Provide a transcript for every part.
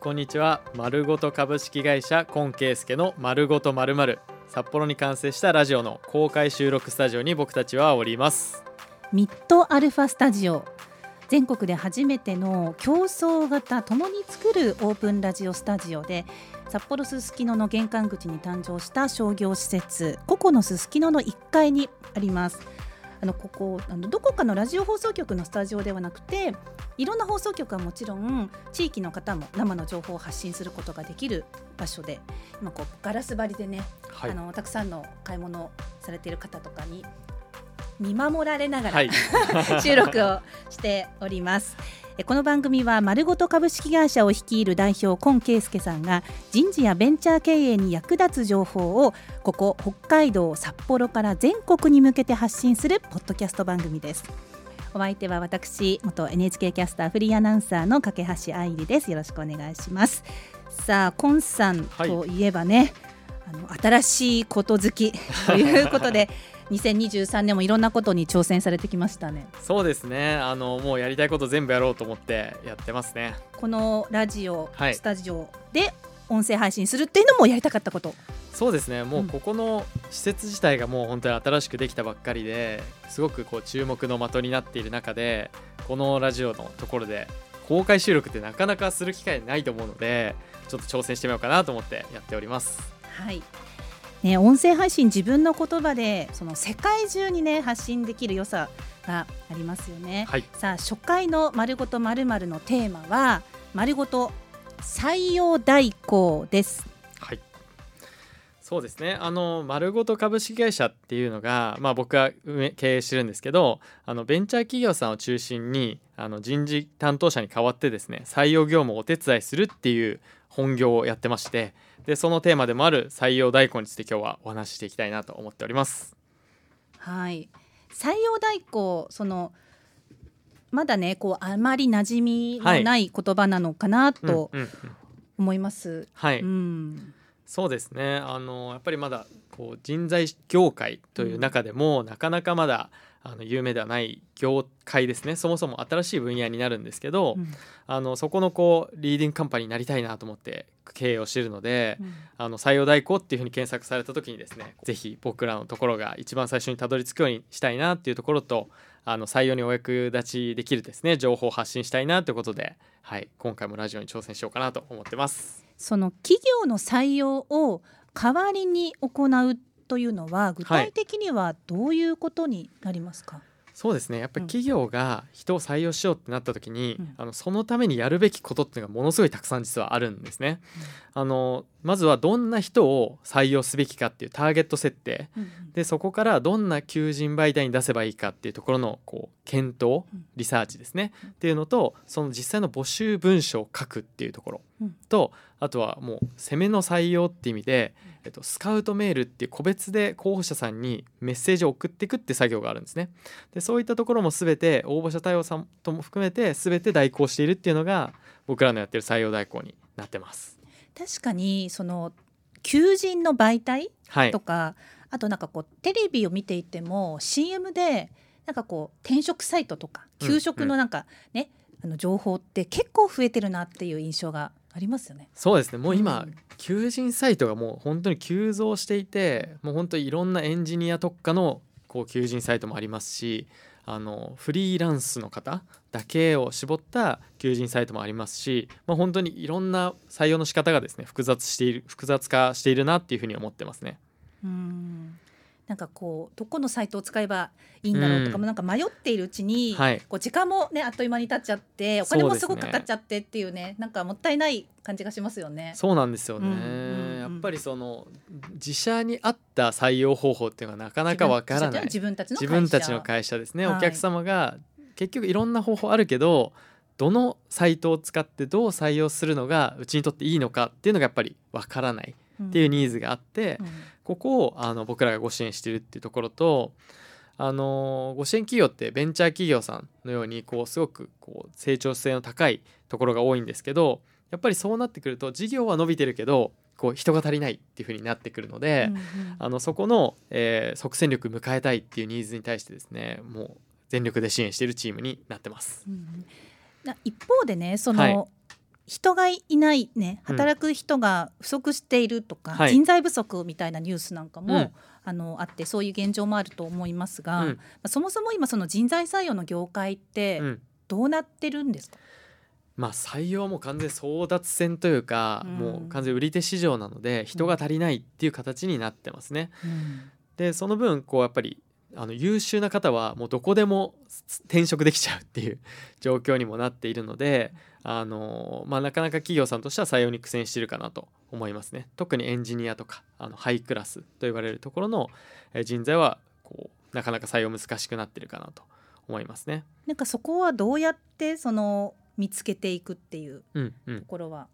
こんにちは。丸ごと株式会社今圭介の丸ごとまるまる札幌に完成したラジオの公開収録スタジオに僕たちはおります。ミッドアルファスタジオ。全国で初めての競争型ともに作るオープンラジオスタジオで札幌すすきのの玄関口に誕生した商業施設ココのすすきのの1階にあります。あのここあのどこかのラジオ放送局のスタジオではなくていろんな放送局はもちろん地域の方も生の情報を発信することができる場所で今こうガラス張りでね、はい、あのたくさんの買い物されている方とかに見守られながら、はい、収録をしております。この番組は丸ごと株式会社を率いる代表今圭介さんが人事やベンチャー経営に役立つ情報をここ北海道札幌から全国に向けて発信するポッドキャスト番組です。お相手は私元 NHK キャスターフリーアナウンサーの架橋愛理です。よろしくお願いします。さあコンさんとい。えばね、はい、あの新しいこと好きということで 2023年もいろんなことに挑戦されてきましたね。そうですね。あのもうやりたいこと全部やろうと思ってやってますね。このラジオ、はい、スタジオで音声配信するっていうのもやりたかったこと。そうですね。もうここの施設自体がもう本当に新しくできたばっかりですごくこう注目の的になっている中でこのラジオのところで公開収録ってなかなかする機会ないと思うのでちょっと挑戦してみようかなと思ってやっております。はいね、音声配信自分の言葉でその世界中にね発信できる良さがありますよね。はい、さあ初回のまるごとまるのテーマはまるごと採用代行です。はい。そうですね。あの丸ごと株式会社っていうのが、まあ僕が経営してるんですけど、あのベンチャー企業さんを中心にあの人事担当者に代わってですね、採用業務をお手伝いするっていう本業をやってまして。でそのテーマでもある採用代行について今日はお話ししていきたいなと思っております。はい。採用代行そのまだねこうあまり馴染みのない言葉なのかなと思います。はい、うん、そうですね。あのやっぱりまだこう人材業界という中でも、うん、なかなかまだあの有名ではない業界ですね。そもそも新しい分野になるんですけど、うん、あのそこのこうリーディングカンパニーになりたいなと思って経営をしているので、うん、あの採用代行っていうふうに検索された時にですね是非僕らのところが一番最初にたどり着くようにしたいなっていうところとあの採用にお役立ちできるですね情報を発信したいなということで、はい、今回もラジオに挑戦しようかなと思ってます。その企業の採用を代わりに行うというのは具体的にはどういうことになりますか、はいそうですね。やっぱり企業が人を採用しようってなった時に、うん、あのそのためにやるべきことっていうのがものすごいたくさん実はあるんですね。うん、あのまずはどんな人を採用すべきかっていうターゲット設定、うん、でそこからどんな求人媒体に出せばいいかっていうところのこう検討リサーチですね、っていうのとその実際の募集文書を書くっていうところ。と、あとはもう攻めの採用っていう意味で、えっと、スカウトメールっていう個別で候補者さんにメッセージを送っていくって作業があるんですね。でそういったところも全て応募者対応さんとも含めて全て代行しているっていうのが僕らのやってる採用代行になってます。確かにその求人の媒体とか、はい、あとなんかこうテレビを見ていても CM でなんかこう転職サイトとか給食のなんかね、うんうん、あの情報って結構増えてるなっていう印象がありますよね。そうですね。もう今、うん、求人サイトがもう本当に急増していてもう本当にいろんなエンジニア特化のこう求人サイトもありますしあのフリーランスの方だけを絞った求人サイトもありますし、まあ、本当にいろんな採用の仕方がですね複雑している複雑化しているなっていうふうに思ってますね。うんなんかこうどこのサイトを使えばいいんだろうとかもなんか迷っているうちに、はい、こう時間もねあっという間に経っちゃってお金もすごくかかっちゃってっていうねねなんかもったいない感じがしますよね。そうなんですよね、うんうんうん、やっぱりその自社に合った採用方法っていうのはなかなかわからない。自分たちの自分たちの会社ですね、はい、お客様が結局いろんな方法あるけどどのサイトを使ってどう採用するのがうちにとっていいのかっていうのがやっぱりわからないっていうニーズがあって、うんうんここをあの僕らがご支援してるっていうところとあのご支援企業ってベンチャー企業さんのようにこうすごくこう成長性の高いところが多いんですけどやっぱりそうなってくると事業は伸びてるけどこう人が足りないっていう風になってくるので、うんうん、あのそこの、えー、即戦力迎えたいっていうニーズに対してですねもう全力で支援しているチームになってます。うん、一方でねその、はい人がいないね働く人が不足しているとか、はい。人材不足みたいなニュースなんかも、うん。あのあってそういう現状もあると思いますが、うん。まあそもそも今その人材採用の業界ってうん。どうなってるんですか、まあ採用はもう完全に争奪戦というか、うん。もう完全に売り手市場なので人が足りないっていう形になってますね。でその分こうやっぱりあの優秀な方はもうどこでも転職できちゃうっていう状況にもなっているのであの、まあ、なかなか企業さんとしては採用に苦戦しているかなと思いますね特にエンジニアとかあのハイクラスと言われるところのえー人材はこうなかなか採用難しくなってるかなと思いますね。なんかそこはどうやってその見つけていくっていううんうんと、ころはあ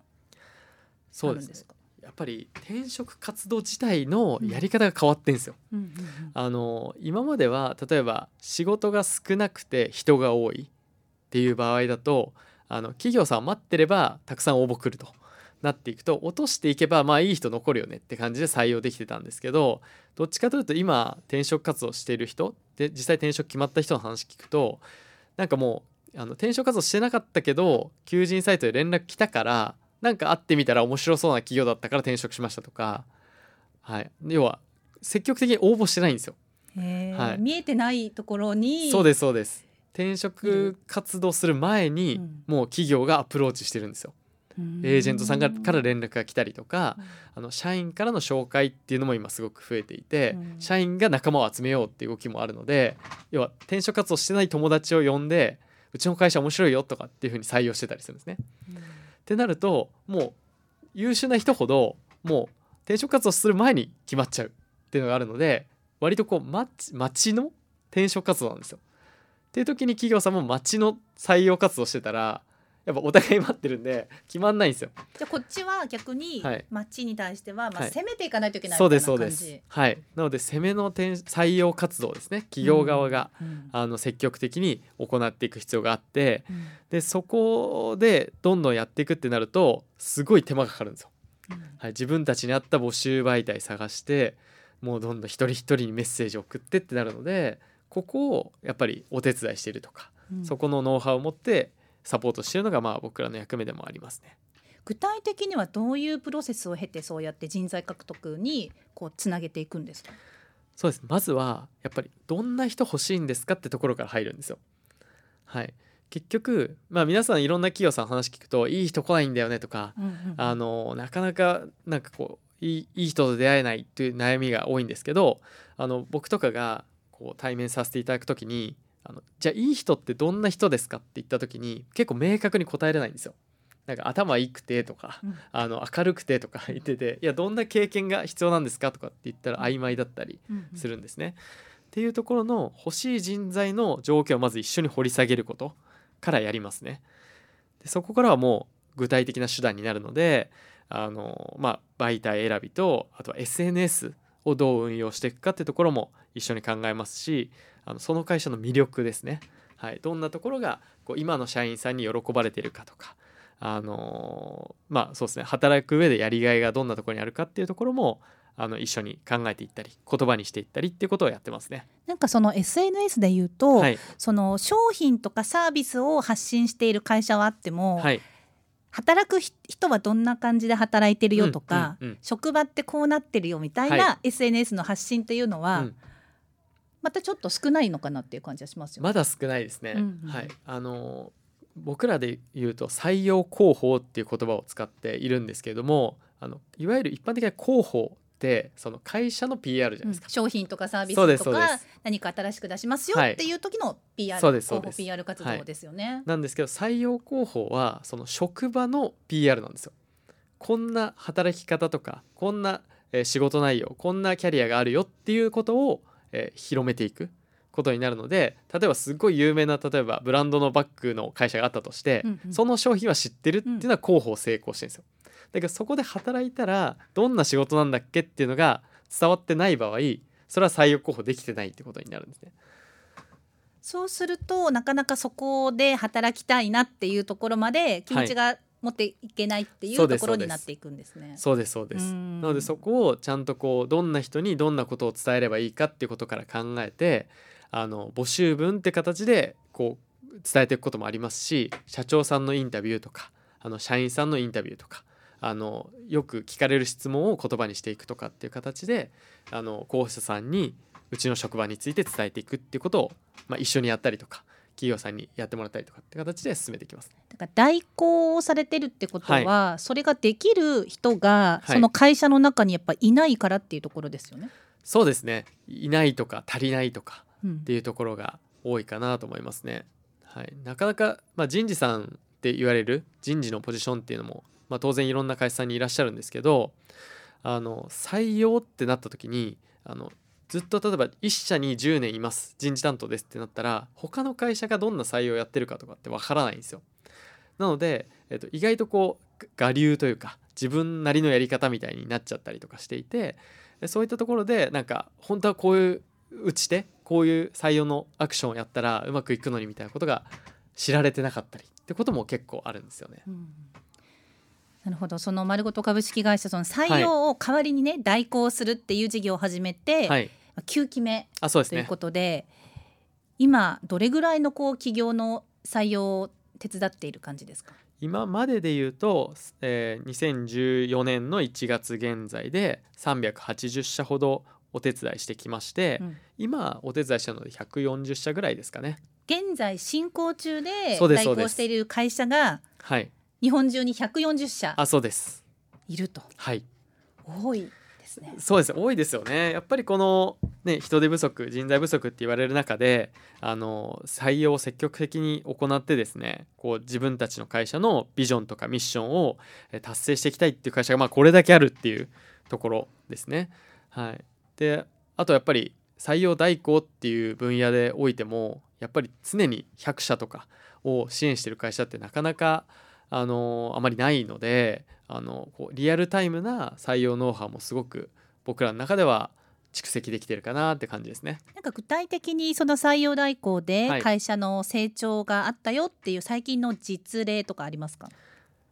そうですねるんですか？やっぱり転職活動自体のやり方が変わってんですよ。うんうんあの今までは例えば仕事が少なくて人が多いっていう場合だとあの企業さんを待ってればたくさん応募来るとなっていくと落としていけばまあいい人残るよねって感じで採用できてたんですけどどっちかというと今転職活動している人で実際転職決まった人の話聞くとなんかもうあの転職活動してなかったけど求人サイトで連絡来たからなんか会ってみたら面白そうな企業だったから転職しましたとか、はい、要は積極的に応募してないんですよ。はい。見えてないところにそうですそうです。転職活動する前にうん。もう企業がアプローチしてるんですよ、うん。エージェントさんがから連絡が来たりとかあの社員からの紹介っていうのも今すごく増えていて、うん。社員が仲間を集めようっていう動きもあるので要は転職活動してない友達を呼んでうちの会社面白いよとかっていうふうに採用してたりするんですね。ってなるともう優秀な人ほどもう転職活動する前に決まっちゃうっていうのがあるので割とこう町町の転職活動なんですよ。っていう時に企業さんも町の採用活動してたらやっぱお互い待ってるんで決まんないんですよ。じゃあこっちは逆にはい町に対してはまあはい攻めていかないといけないそうみたいな感じ。ですそうです。はい。なので攻めの転採用活動ですね企業側が、うんあの積極的に行っていく必要があってうんでそこでどんどんやっていくってなるとすごい手間がかかるんですよ。はい、自分たちに合った募集媒体探してもうどんどん一人一人にメッセージを送ってってなるのでここをやっぱりお手伝いしているとか、うんそこのノウハウを持ってサポートしているのがまあ僕らの役目でもありますね。具体的にはどういうプロセスを経てそうやって人材獲得にこうつなげていくんですか？そうですまずはやっぱりどんな人欲しいんですかってところから入るんですよ。はい、結局、まあ、皆さんいろんな企業さん話聞くといい人来ないんだよねとかあのなかなかなんかこういいいい人と出会えないっていう悩みが多いんですけどあの僕とかがこう対面させていただく時にあのじゃあいい人ってどんな人ですかって言った時に結構明確に答えれないんですよ。なんか頭いいくてとかうんあの明るくてとか言ってていやどんな経験が必要なんですかとかって言ったら曖昧だったりするんですね。っていうところの欲しい人材の条件をまず一緒に掘り下げることからやりますね。でそこからはもう具体的な手段になるのであの、まあ、媒体選びとあとは SNS をどう運用していくかってところも一緒に考えますしあのその会社の魅力ですね、はい、どんなところがこう今の社員さんに喜ばれてるかとか。あのまあそうですね。働く上でやりがいがどんなところにあるかっていうところもあの一緒に考えていったり言葉にしていったりっていうことをやってますね。なんかその SNS で言うと、はい、その商品とかサービスを発信している会社はあっても、はい、働く人はどんな感じで働いてるよとか、うんうんうん。職場ってこうなってるよみたいな、は SNS の発信というのは、うんまたちょっと少ないのかなっていう感じがしますよ。まだ少ないですね。うんうんはい、あの僕らで言うと採用広報っていう言葉を使っているんですけれどもあのいわゆる一般的な広報ってその会社の PR じゃないですか。商品とかサービスとか何か新しく出しますよはいっていう時の PR、そうですそう広報 PR 活動ですよね。なんですけど採用広報はその職場の PR なんですよ。こんな働き方とかこんな、えー仕事内容こんなキャリアがあるよっていうことを、えー広めていくことになるので例えばすごい有名な例えばブランドのバッグの会社があったとして、うんうんその商品は知ってるっていうのは広報成功してるんですよ。だけどそこで働いたらどんな仕事なんだっけっていうのが伝わってない場合それは採用候補できてないってことになるんですね。そうするとなかなかそこで働きたいなっていうところまで気持ちが持っていけないっていうところになっていくんですね。そうですそうです。うんなのでそこをちゃんとこうどんな人にどんなことを伝えればいいかっていうことから考えてあの募集文って形でこう伝えていくこともありますし社長さんのインタビューとかあの社員さんのインタビューとかあのよく聞かれる質問を言葉にしていくとかっていう形であの候補者さんにうちの職場について伝えていくっていうことを、まあ、一緒にやったりとか企業さんにやってもらったりとかって形で進めていきます。だから代行をされてるってことは、はい、それができる人がその会社の中にやっぱいないからっていうところですよね。はい、そうですね。いないとか足りないとかっていうところが多いかなと思いますね。うん、はい。なかなかまあ人事さんって言われる人事のポジションっていうのもまあ、当然いろんな会社さんにいらっしゃるんですけどあの採用ってなった時にあのずっと例えば1社に10年います人事担当ですってなったら他の会社がどんな採用やってるかとかってわからないんですよ。なので、えっと、意外とこう我流というか自分なりのやり方みたいになっちゃったりとかしていてそういったところでなんか本当はこういう打ち手こういう採用のアクションをやったらうまくいくのにみたいなことが知られてなかったりってことも結構あるんですよね。うんなるほどその丸ごと株式会社その採用を代わりにね、はい、代行するっていう事業を始めて、はい、9期目ということで、ね、今どれぐらいのこう企業の採用を手伝っている感じですか？今までで言うと、えー、2014年の1月現在で380社ほどお手伝いしてきまして、うん、今お手伝いしたので140社ぐらいですかね。現在進行中で代行している会社がはい。日本中に140社あそうです。いると。はい。多いですね。そうです。多いですよね。やっぱりこのね人手不足人材不足って言われる中であの採用を積極的に行ってですねこう自分たちの会社のビジョンとかミッションを達成していきたいっていう会社がまあこれだけあるっていうところですね。はい。であとやっぱり採用代行っていう分野でおいてもやっぱり常に100社とかを支援してる会社ってなかなかあのあまりないのであのこうリアルタイムな採用ノウハウもすごく僕らの中では蓄積できてるかなって感じですね。なんか具体的にその採用代行で会社の成長があったよっていう最近の実例とかありますか、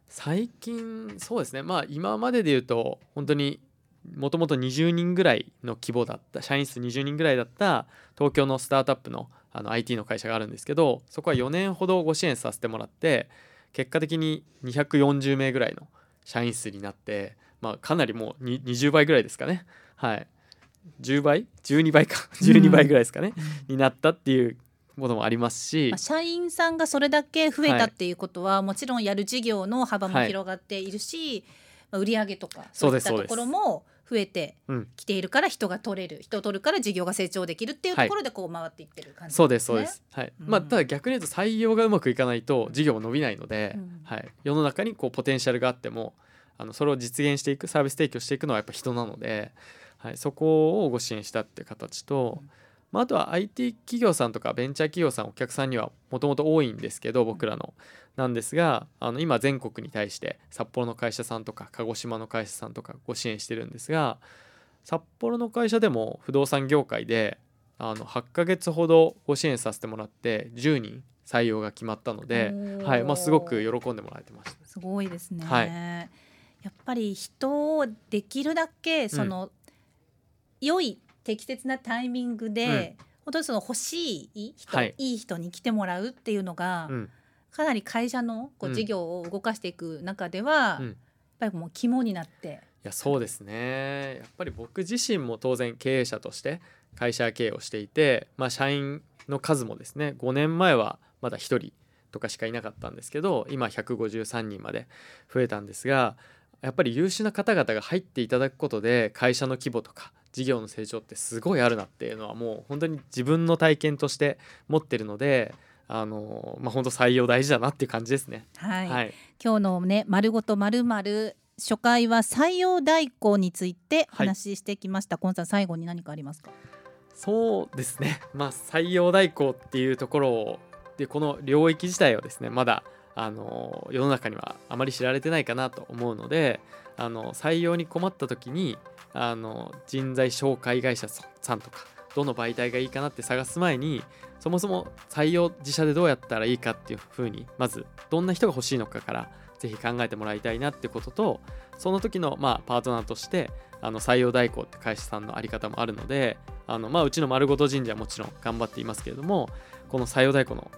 最近そうですね。まあ今までで言うと本当にもともと20人ぐらいの規模だった社員数20人ぐらいだった東京のスタートアップのあの IT の会社があるんですけどそこは4年ほどご支援させてもらって結果的に240名ぐらいの社員数になって、まあ、かなりもう20倍ぐらいですかね。はい。10倍？12倍か。12倍ぐらいですかね、うん、になったっていうこともありますし、まあ、社員さんがそれだけ増えたっていうことは、はい、もちろんやる事業の幅も広がっているし、はいまあ、売上とかそういったところも増えてきているから人が取れる、うん、人を取るから事業が成長できるっていうところでこう回っていってる感じですね。はい、そうですそうです。はい。うん、まあただ逆に言うと採用がうまくいかないと事業も伸びないので、うん、はい。世の中にこうポテンシャルがあってもあのそれを実現していくサービス提供していくのはやっぱ人なので、はい、そこをご支援したっていう形と。うんまあ、あとは IT 企業さんとかベンチャー企業さんお客さんにはもともと多いんですけど僕らの。なんですがあの今全国に対して札幌の会社さんとか鹿児島の会社さんとかご支援してるんですが札幌の会社でも不動産業界であの8ヶ月ほどご支援させてもらって10人採用が決まったので、はいまあ、すごく喜んでもらえてましたすごいですね、はい、やっぱり人をできるだけその、うん、良い適切なタイミングで、うん、本当にその欲しい人、はい、いい人に来てもらうっていうのが、うん、かなり会社のこう事業を動かしていく中では、うん、やっぱりもう肝になって。いやそうですね。やっぱり僕自身も当然経営者として会社経営をしていて、まあ、社員の数もですね5年前はまだ1人とかしかいなかったんですけど今153人まで増えたんですがやっぱり優秀な方々が入っていただくことで会社の規模とか事業の成長ってすごいあるなっていうのはもう本当に自分の体験として持ってるのであのまあ本当採用大事だなっていう感じですね。はい。はい、今日のね丸ごとまるまる初回は採用代行について話してきました。はい、さん最後に何かありますか？そうですね。まあ採用代行っていうところをでこの領域自体はですねまだあの世の中にはあまり知られてないかなと思うのであの採用に困った時にあの人材紹介会社さんとかどの媒体がいいかなって探す前にそもそも採用自社でどうやったらいいかっていうふうにまずどんな人が欲しいのかからぜひ考えてもらいたいなってこととその時のまあパートナーとしてあの採用代行って会社さんのあり方もあるのであのまあうちの丸ごと神社はもちろん頑張っていますけれどもこの採用代行の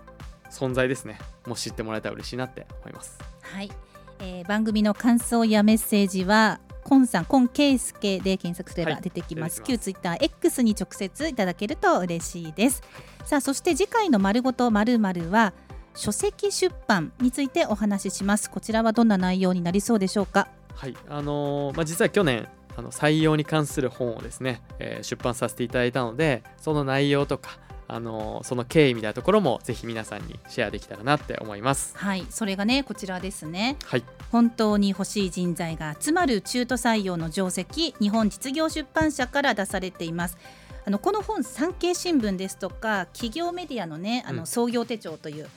存在ですねもう知ってもらえたら嬉しいなって思います。はいえー、番組の感想やメッセージはコンさん、コンケイスケで検索すれば出てきます。はい、旧ツイッター X に直接いただけると嬉しいです。さあ、そして次回の丸ごとまるまるは書籍出版についてお話しします。こちらはどんな内容になりそうでしょうか？はい、あのー、まあ実は去年あの採用に関する本をですね、えー、出版させていただいたので、その内容とかあのその経緯みたいなところもぜひ皆さんにシェアできたらなって思います。はいそれがねこちらですね。はい。本当に欲しい人材が集まる中途採用の定石日本実業出版社から出されています。あのこの本産経新聞ですとか企業メディアのねあの創業手帳という、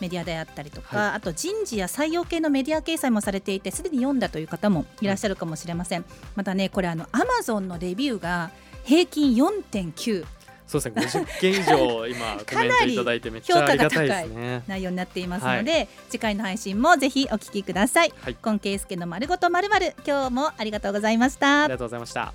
メディアであったりとか、はい、あと人事や採用系のメディア掲載もされていてすでに読んだという方もいらっしゃるかもしれません、またねこれあのアマゾンのレビューが平均4.9そうですね50件以上今 コメントいただいてめっちゃありがたいですね。内容になっていますので、はい、次回の配信もぜひお聞きください、はい、今圭介の丸ごとまるまる今日もありがとうございました。ありがとうございました